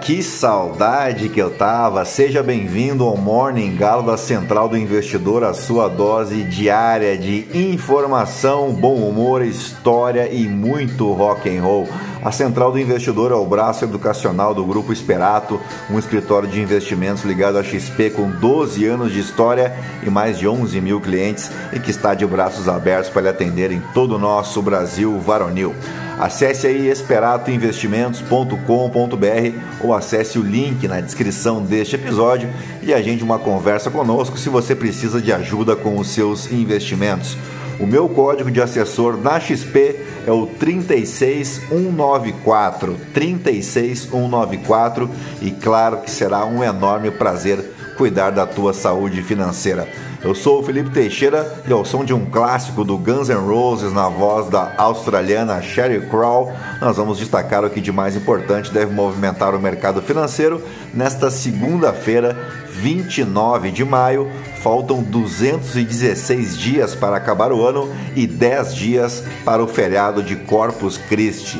Que saudade que eu tava! Seja bem-vindo ao Morning Galo da Central do Investidor, a sua dose diária de informação, bom humor, história e muito rock and roll. A Central do Investidor é o braço educacional do Grupo Esperato, um escritório de investimentos ligado à XP com 12 anos de história e mais de 11 mil clientes e que está de braços abertos para lhe atender em todo o nosso Brasil varonil. Acesse aí esperatoinvestimentos.com.br ou acesse o link na descrição deste episódio e agende uma conversa conosco se você precisa de ajuda com os seus investimentos. O meu código de assessor na XP é o 36194, 36194 e claro que será um enorme prazer cuidar da tua saúde financeira. Eu sou o Felipe Teixeira e ao som de um clássico do Guns N' Roses na voz da australiana Sherry Crow, nós vamos destacar o que de mais importante deve movimentar o mercado financeiro nesta segunda-feira, 29 de maio. Faltam 216 dias para acabar o ano e 10 dias para o feriado de Corpus Christi.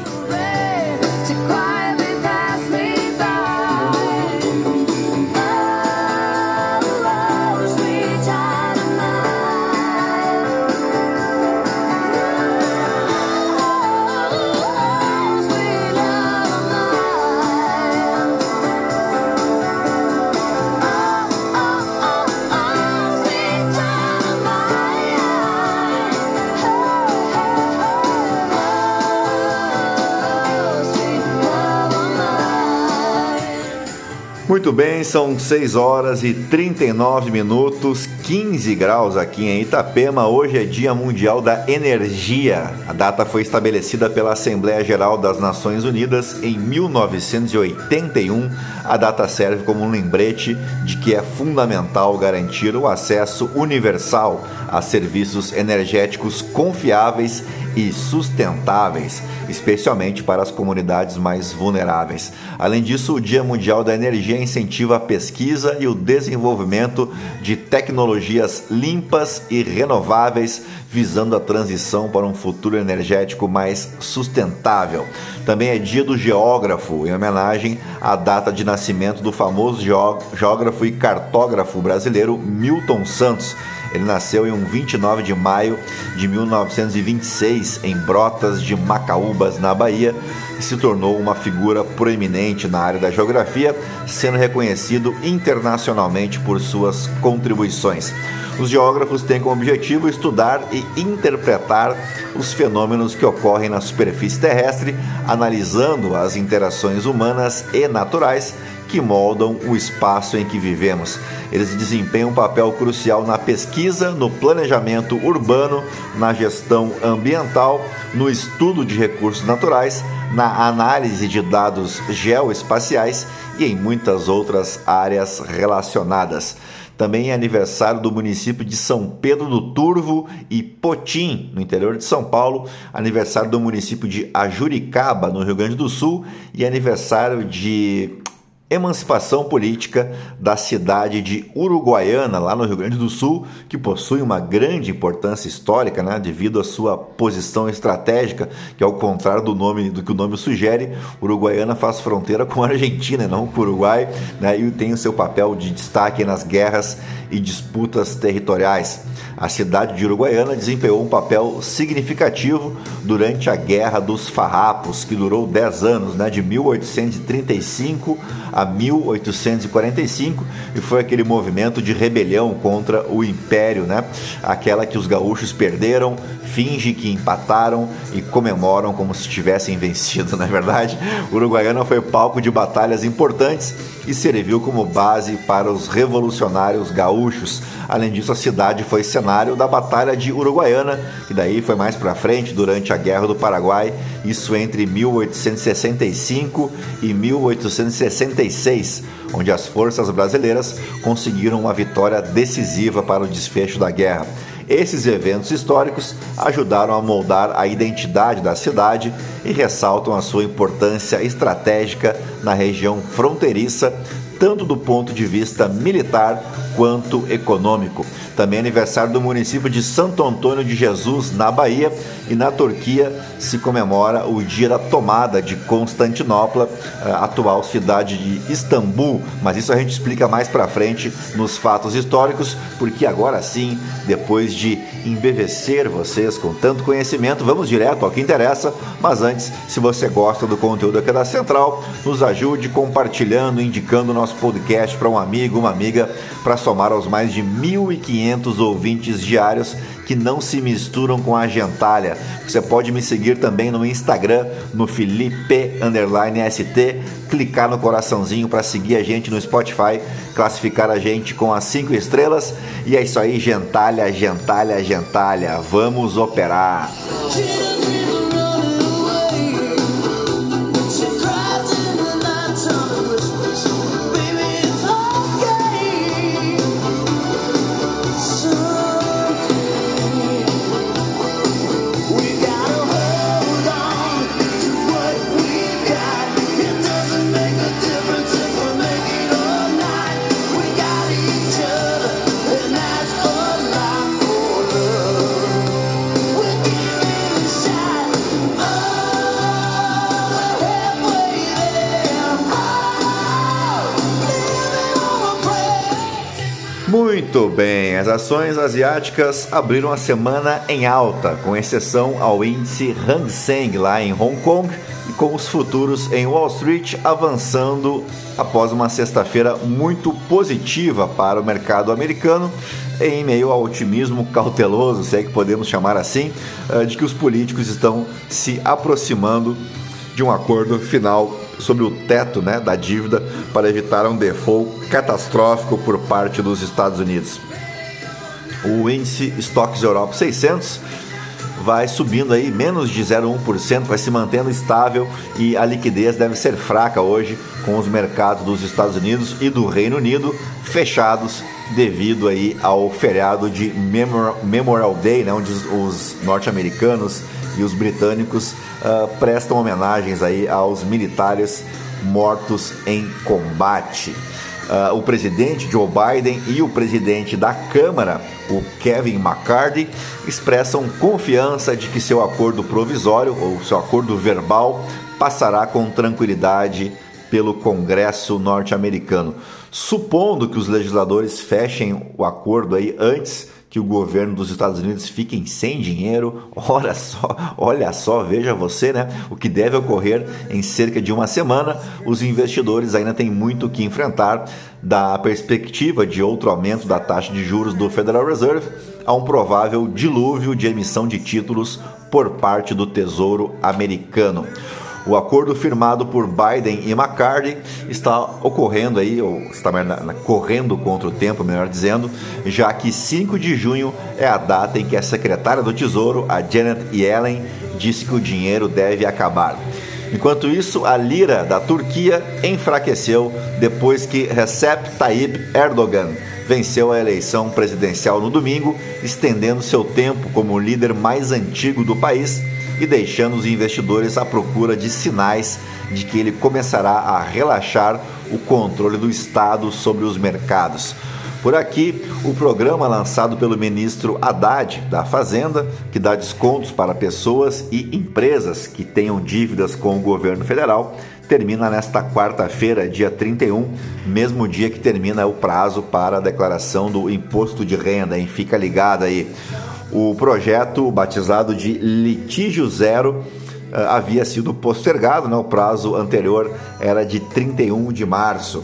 Muito bem, são 6 horas e 39 minutos, 15 graus aqui em Itapema. Hoje é Dia Mundial da Energia. A data foi estabelecida pela Assembleia Geral das Nações Unidas em 1981. A data serve como um lembrete de que é fundamental garantir o acesso universal a serviços energéticos confiáveis e sustentáveis, especialmente para as comunidades mais vulneráveis. Além disso, o Dia Mundial da Energia incentiva a pesquisa e o desenvolvimento de tecnologias limpas e renováveis, visando a transição para um futuro energético mais sustentável. Também é Dia do Geógrafo, em homenagem à data de nascimento do famoso geógrafo e cartógrafo brasileiro Milton Santos ele nasceu em um 29 de maio de 1926 em Brotas de Macaúbas, na Bahia, e se tornou uma figura proeminente na área da geografia, sendo reconhecido internacionalmente por suas contribuições. Os geógrafos têm como objetivo estudar e interpretar os fenômenos que ocorrem na superfície terrestre, analisando as interações humanas e naturais que moldam o espaço em que vivemos. Eles desempenham um papel crucial na pesquisa, no planejamento urbano, na gestão ambiental, no estudo de recursos naturais, na análise de dados geoespaciais e em muitas outras áreas relacionadas. Também é aniversário do município de São Pedro do Turvo e Potim, no interior de São Paulo, aniversário do município de Ajuricaba, no Rio Grande do Sul, e aniversário de emancipação política da cidade de Uruguaiana, lá no Rio Grande do Sul, que possui uma grande importância histórica, né, devido à sua posição estratégica, que ao contrário do nome do que o nome sugere, Uruguaiana faz fronteira com a Argentina, não com o Uruguai, né, e tem o seu papel de destaque nas guerras e disputas territoriais. A cidade de Uruguaiana desempenhou um papel significativo durante a Guerra dos Farrapos, que durou 10 anos, né, de 1835 a 1845, e foi aquele movimento de rebelião contra o Império, né? Aquela que os gaúchos perderam, finge que empataram e comemoram como se tivessem vencido, na é verdade. Uruguaiana foi palco de batalhas importantes e serviu como base para os revolucionários gaúchos. Além disso, a cidade foi cenário da Batalha de Uruguaiana, que daí foi mais para frente durante a Guerra do Paraguai, isso entre 1865 e 1866, onde as forças brasileiras conseguiram uma vitória decisiva para o desfecho da guerra. Esses eventos históricos ajudaram a moldar a identidade da cidade e ressaltam a sua importância estratégica na região fronteiriça, tanto do ponto de vista militar quanto econômico. Também é aniversário do município de Santo Antônio de Jesus, na Bahia, e na Turquia se comemora o dia da tomada de Constantinopla, atual cidade de Istambul. Mas isso a gente explica mais para frente nos fatos históricos, porque agora sim, depois de embevecer vocês com tanto conhecimento, vamos direto ao que interessa. Mas antes, se você gosta do conteúdo aqui da Central, nos ajude compartilhando, indicando o nosso podcast para um amigo, uma amiga, para somar aos mais de 1.500 ouvintes diários que não se misturam com a gentalha. Você pode me seguir também no Instagram, no Felipe_ST, clicar no coraçãozinho para seguir a gente no Spotify, classificar a gente com as cinco estrelas. E é isso aí, gentalha, gentalha, gentalha. Vamos operar! Muito bem, as ações asiáticas abriram a semana em alta, com exceção ao índice Hang Seng lá em Hong Kong e com os futuros em Wall Street avançando após uma sexta-feira muito positiva para o mercado americano, em meio ao otimismo cauteloso, se é que podemos chamar assim, eh, de que os políticos estão se aproximando de um acordo final sobre o teto né, da dívida para evitar um default catastrófico por parte dos Estados Unidos. O índice Stocks Europe 600 vai subindo aí menos de 0,1%, vai se mantendo estável e a liquidez deve ser fraca hoje com os mercados dos Estados Unidos e do Reino Unido fechados devido aí ao feriado de Memorial Day, né, onde os norte-americanos e os britânicos uh, prestam homenagens aí aos militares mortos em combate. Uh, o presidente Joe Biden e o presidente da Câmara, o Kevin McCarthy, expressam confiança de que seu acordo provisório ou seu acordo verbal passará com tranquilidade pelo Congresso norte-americano. Supondo que os legisladores fechem o acordo aí antes que o governo dos Estados Unidos fiquem sem dinheiro. Olha só, olha só, veja você, né? O que deve ocorrer em cerca de uma semana. Os investidores ainda têm muito o que enfrentar da perspectiva de outro aumento da taxa de juros do Federal Reserve a um provável dilúvio de emissão de títulos por parte do Tesouro americano. O acordo firmado por Biden e McCarthy está ocorrendo aí, ou está correndo contra o tempo, melhor dizendo, já que 5 de junho é a data em que a secretária do Tesouro, a Janet Yellen, disse que o dinheiro deve acabar. Enquanto isso, a lira da Turquia enfraqueceu depois que Recep Tayyip Erdogan venceu a eleição presidencial no domingo, estendendo seu tempo como líder mais antigo do país e deixando os investidores à procura de sinais de que ele começará a relaxar o controle do Estado sobre os mercados. Por aqui, o programa lançado pelo ministro Haddad da Fazenda, que dá descontos para pessoas e empresas que tenham dívidas com o governo federal, termina nesta quarta-feira, dia 31, mesmo dia que termina o prazo para a declaração do imposto de renda. Fica ligado aí. O projeto, batizado de Litígio Zero, eh, havia sido postergado, né? o prazo anterior era de 31 de março.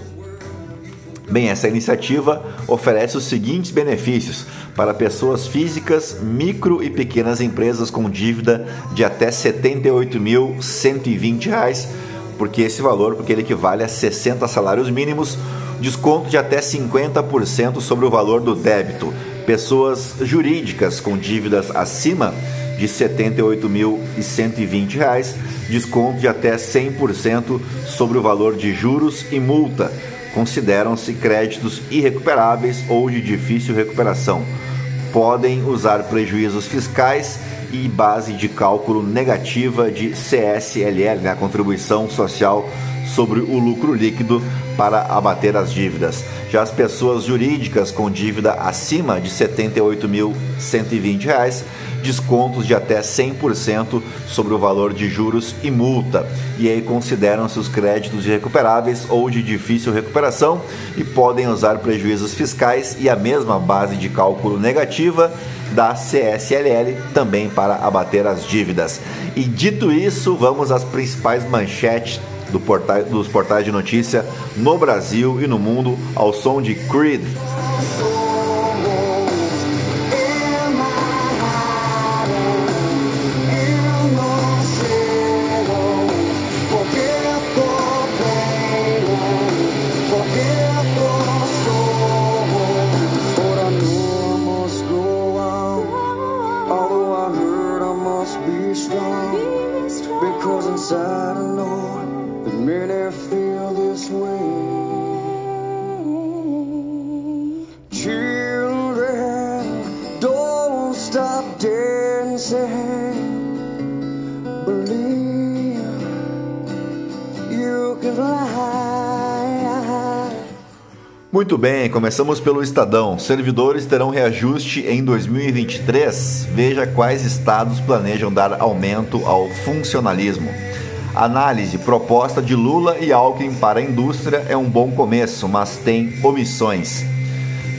Bem, essa iniciativa oferece os seguintes benefícios para pessoas físicas, micro e pequenas empresas com dívida de até R$ 78.120, porque esse valor, porque ele equivale a 60 salários mínimos, desconto de até 50% sobre o valor do débito pessoas jurídicas com dívidas acima de R$ 78.120, desconto de até 100% sobre o valor de juros e multa. Consideram-se créditos irrecuperáveis ou de difícil recuperação. Podem usar prejuízos fiscais e base de cálculo negativa de CSLL, né, a contribuição social sobre o lucro líquido para abater as dívidas. Já as pessoas jurídicas com dívida acima de R$ 78.120 descontos de até 100% sobre o valor de juros e multa. E aí consideram-se os créditos irrecuperáveis ou de difícil recuperação e podem usar prejuízos fiscais e a mesma base de cálculo negativa da CSLL também para abater as dívidas. E dito isso, vamos às principais manchetes do dos portais de notícia no Brasil e no mundo ao som de Creed. Muito bem, começamos pelo Estadão. Servidores terão reajuste em 2023. Veja quais estados planejam dar aumento ao funcionalismo. Análise: proposta de Lula e Alckmin para a indústria é um bom começo, mas tem omissões.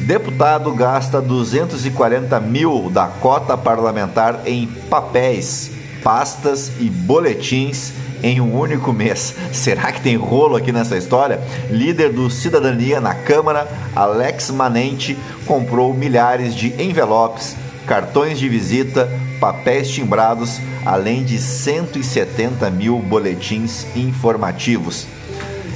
Deputado gasta 240 mil da cota parlamentar em papéis, pastas e boletins em um único mês. Será que tem rolo aqui nessa história? Líder do Cidadania na Câmara, Alex Manente, comprou milhares de envelopes, cartões de visita, papéis timbrados, além de 170 mil boletins informativos.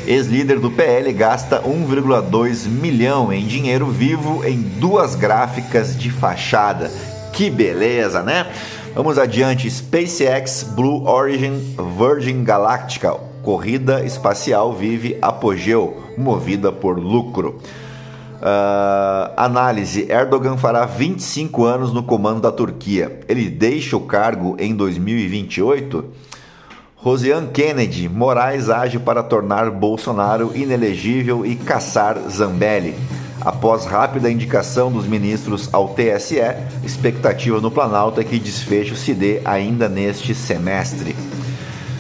Ex-líder do PL gasta 1,2 milhão em dinheiro vivo em duas gráficas de fachada. Que beleza, né? Vamos adiante. SpaceX, Blue Origin, Virgin Galactica. Corrida espacial vive apogeu, movida por lucro. Uh, análise: Erdogan fará 25 anos no comando da Turquia. Ele deixa o cargo em 2028? Rosiane Kennedy: Moraes age para tornar Bolsonaro inelegível e caçar Zambelli. Após rápida indicação dos ministros ao TSE, expectativa no Planalto é que desfecho se dê ainda neste semestre.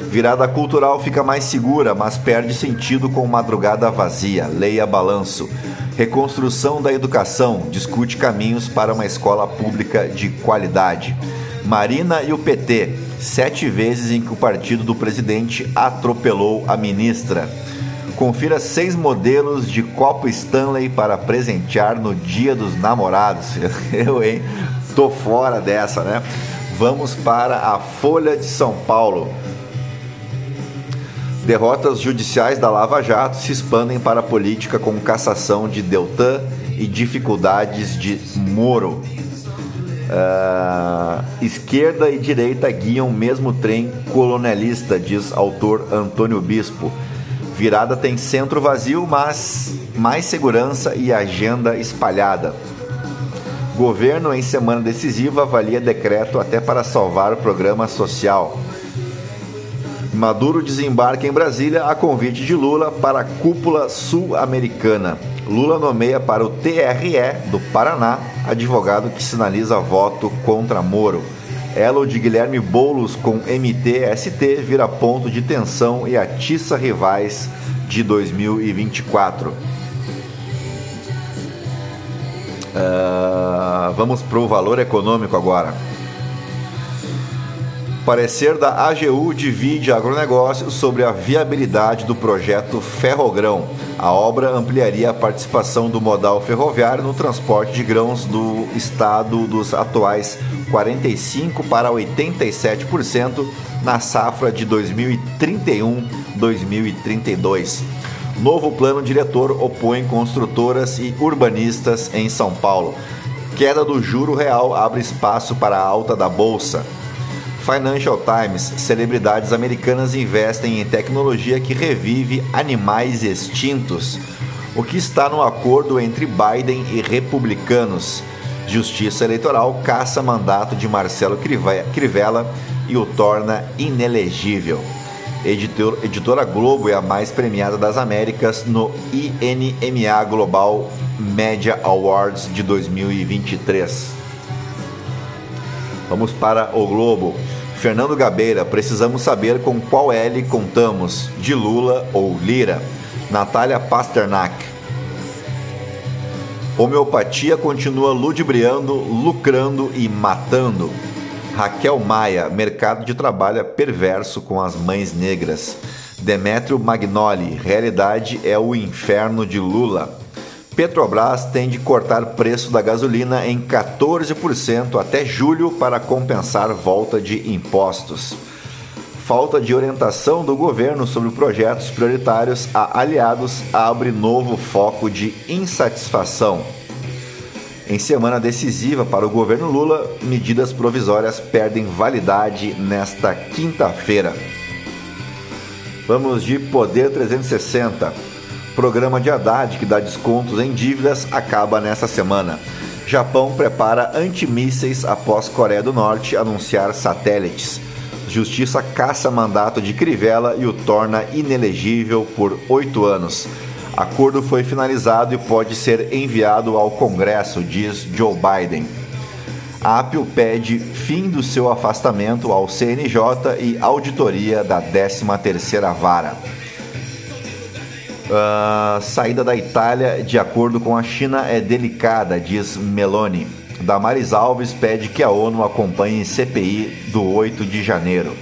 Virada cultural fica mais segura, mas perde sentido com madrugada vazia. Leia balanço. Reconstrução da educação discute caminhos para uma escola pública de qualidade. Marina e o PT, sete vezes em que o partido do presidente atropelou a ministra. Confira seis modelos de copo Stanley para presentear no Dia dos Namorados. Eu, hein? Tô fora dessa, né? Vamos para a Folha de São Paulo. Derrotas judiciais da Lava Jato se expandem para a política com cassação de Deltan e dificuldades de Moro. Uh, esquerda e direita guiam o mesmo trem colonialista, diz autor Antônio Bispo. Virada tem centro vazio, mas mais segurança e agenda espalhada. Governo em semana decisiva avalia decreto até para salvar o programa social. Maduro desembarca em Brasília a convite de Lula para a cúpula sul-americana. Lula nomeia para o TRE do Paraná advogado que sinaliza voto contra Moro. Elo de Guilherme Boulos com MTST vira ponto de tensão e atiça rivais de 2024. Uh, vamos para o valor econômico agora. Parecer da AGU divide agronegócio sobre a viabilidade do projeto Ferrogrão. A obra ampliaria a participação do modal ferroviário no transporte de grãos do estado dos atuais 45 para 87% na safra de 2031-2032. Novo plano diretor opõe construtoras e urbanistas em São Paulo. Queda do juro real abre espaço para a alta da bolsa. Financial Times: celebridades americanas investem em tecnologia que revive animais extintos. O que está no acordo entre Biden e republicanos? Justiça Eleitoral caça mandato de Marcelo Crivella e o torna inelegível. Editor, editora Globo é a mais premiada das Américas no INMA Global Media Awards de 2023. Vamos para o Globo. Fernando Gabeira, precisamos saber com qual L contamos, de Lula ou Lira. Natália Pasternak. Homeopatia continua ludibriando, lucrando e matando. Raquel Maia, mercado de trabalho perverso com as mães negras. Demétrio Magnoli, realidade é o inferno de Lula. Petrobras tem de cortar preço da gasolina em 14% até julho para compensar volta de impostos. Falta de orientação do governo sobre projetos prioritários a aliados abre novo foco de insatisfação. Em semana decisiva para o governo Lula, medidas provisórias perdem validade nesta quinta-feira. Vamos de Poder 360. Programa de Haddad, que dá descontos em dívidas, acaba nesta semana. Japão prepara antimísseis após Coreia do Norte anunciar satélites. Justiça caça mandato de Crivella e o torna inelegível por oito anos. Acordo foi finalizado e pode ser enviado ao Congresso, diz Joe Biden. A Apple pede fim do seu afastamento ao CNJ e auditoria da 13ª Vara. Uh, saída da Itália de acordo com a China é delicada, diz Meloni. Damares Alves pede que a ONU acompanhe CPI do 8 de janeiro.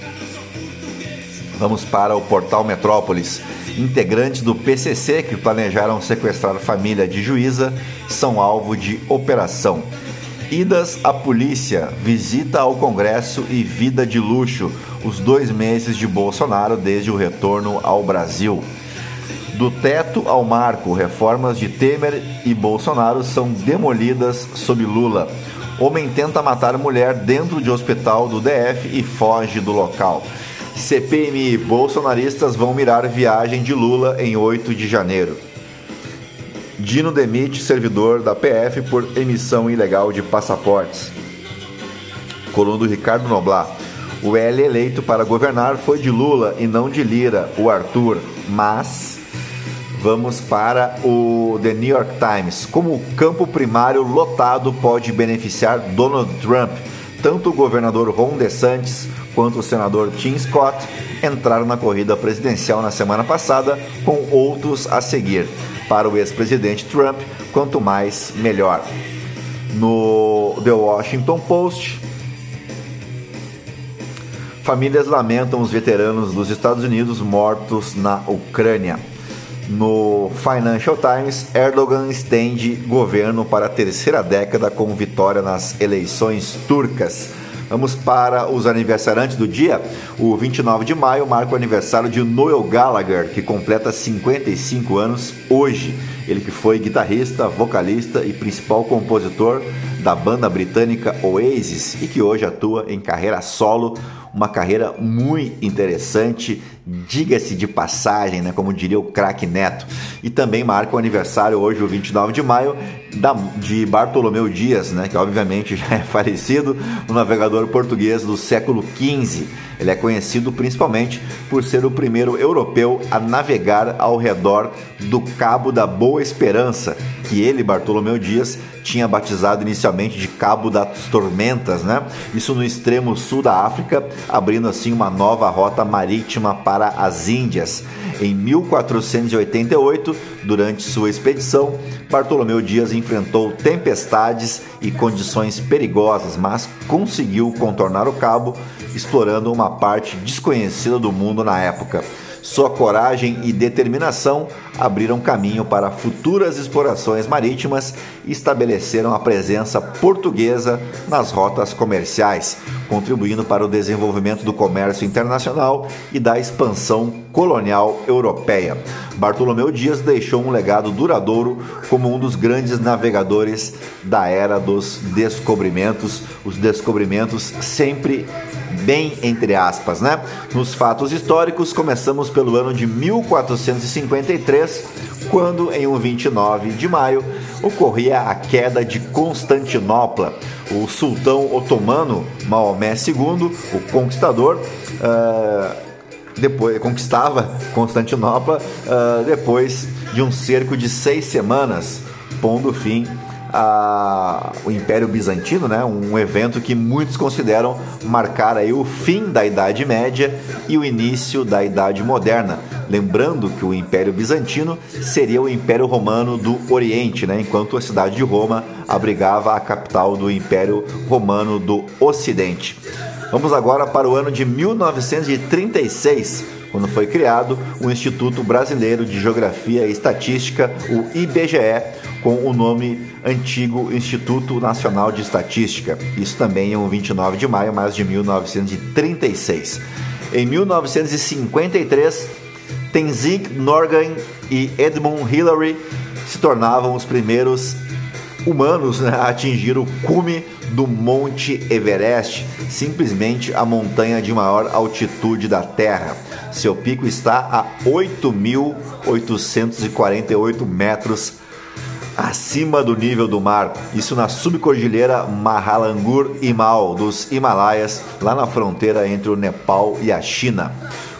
Vamos para o portal Metrópolis. Integrantes do PCC que planejaram sequestrar família de juíza são alvo de operação. Idas à polícia, visita ao Congresso e vida de luxo. Os dois meses de Bolsonaro desde o retorno ao Brasil. Do teto ao marco, reformas de Temer e Bolsonaro são demolidas sob Lula. Homem tenta matar mulher dentro de hospital do DF e foge do local. CPMI bolsonaristas vão mirar viagem de Lula em 8 de janeiro. Dino demite servidor da PF por emissão ilegal de passaportes. Coluna do Ricardo Noblar. O L eleito para governar foi de Lula e não de Lira, o Arthur, mas Vamos para o The New York Times. Como o campo primário lotado pode beneficiar Donald Trump? Tanto o governador Ron DeSantis quanto o senador Tim Scott entraram na corrida presidencial na semana passada, com outros a seguir. Para o ex-presidente Trump, quanto mais, melhor. No The Washington Post, famílias lamentam os veteranos dos Estados Unidos mortos na Ucrânia. No Financial Times, Erdogan estende governo para a terceira década com vitória nas eleições turcas. Vamos para os aniversariantes do dia. O 29 de maio marca o aniversário de Noel Gallagher, que completa 55 anos hoje. Ele que foi guitarrista, vocalista e principal compositor da banda britânica Oasis e que hoje atua em carreira solo uma carreira muito interessante, diga-se de passagem, né, como diria o craque Neto. E também marca o aniversário hoje, o 29 de maio, da, de Bartolomeu Dias, né, que obviamente já é falecido, um navegador português do século XV. Ele é conhecido principalmente por ser o primeiro europeu a navegar ao redor do Cabo da Boa Esperança, que ele, Bartolomeu Dias, tinha batizado inicialmente de Cabo das Tormentas, né? Isso no extremo sul da África, abrindo assim uma nova rota marítima para as Índias. Em 1488, durante sua expedição, Bartolomeu Dias enfrentou tempestades e condições perigosas, mas conseguiu contornar o cabo, explorando uma parte desconhecida do mundo na época. Sua coragem e determinação abriram caminho para futuras explorações marítimas e estabeleceram a presença portuguesa nas rotas comerciais, contribuindo para o desenvolvimento do comércio internacional e da expansão colonial europeia. Bartolomeu Dias deixou um legado duradouro como um dos grandes navegadores da era dos descobrimentos, os descobrimentos sempre bem entre aspas, né? Nos fatos históricos, começamos pelo ano de 1453, quando em um 29 de maio ocorria a queda de Constantinopla. O sultão otomano Maomé II, o conquistador, uh, depois conquistava Constantinopla uh, depois de um cerco de seis semanas, pondo fim a, o Império Bizantino, né? um evento que muitos consideram marcar aí o fim da Idade Média e o início da Idade Moderna. Lembrando que o Império Bizantino seria o Império Romano do Oriente, né? enquanto a cidade de Roma abrigava a capital do Império Romano do Ocidente. Vamos agora para o ano de 1936, quando foi criado o Instituto Brasileiro de Geografia e Estatística, o IBGE, com o nome antigo Instituto Nacional de Estatística. Isso também é um 29 de maio, mas de 1936. Em 1953, Tenzing Norgay e Edmund Hillary se tornavam os primeiros humanos né, atingir o cume do Monte Everest, simplesmente a montanha de maior altitude da Terra. Seu pico está a 8.848 metros acima do nível do mar, isso na subcordilheira Mahalangur Himal dos Himalaias, lá na fronteira entre o Nepal e a China.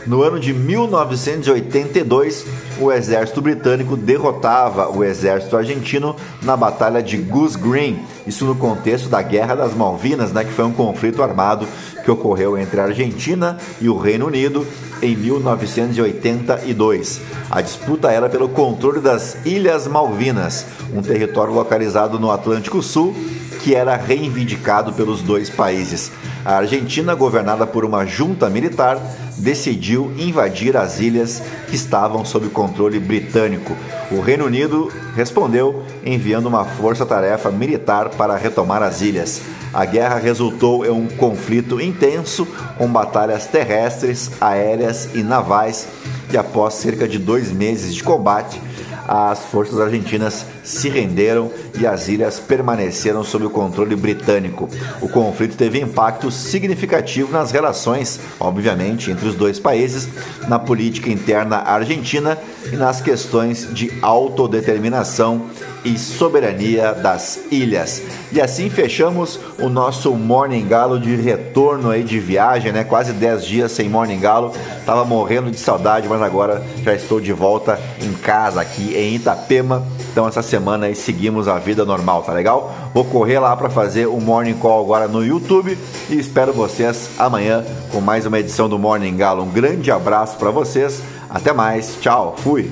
No ano de 1982, o exército britânico derrotava o exército argentino na Batalha de Goose Green, isso no contexto da Guerra das Malvinas, né, que foi um conflito armado que ocorreu entre a Argentina e o Reino Unido em 1982. A disputa era pelo controle das Ilhas Malvinas, um território localizado no Atlântico Sul que era reivindicado pelos dois países. A Argentina, governada por uma junta militar, decidiu invadir as ilhas que estavam sob controle britânico. O Reino Unido respondeu enviando uma força-tarefa militar para retomar as ilhas. A guerra resultou em um conflito intenso com batalhas terrestres, aéreas e navais. E após cerca de dois meses de combate, as forças argentinas se renderam e as ilhas permaneceram sob o controle britânico. O conflito teve impacto significativo nas relações, obviamente, entre os dois países, na política interna argentina e nas questões de autodeterminação e soberania das ilhas. E assim fechamos o nosso Morning Galo de retorno aí de viagem, né? Quase 10 dias sem Morning Galo. Tava morrendo de saudade, mas agora já estou de volta em casa aqui em Itapema. Então essa semana aí seguimos a vida normal, tá legal? Vou correr lá para fazer o Morning Call agora no YouTube e espero vocês amanhã com mais uma edição do Morning Galo. Um grande abraço para vocês. Até mais. Tchau. Fui.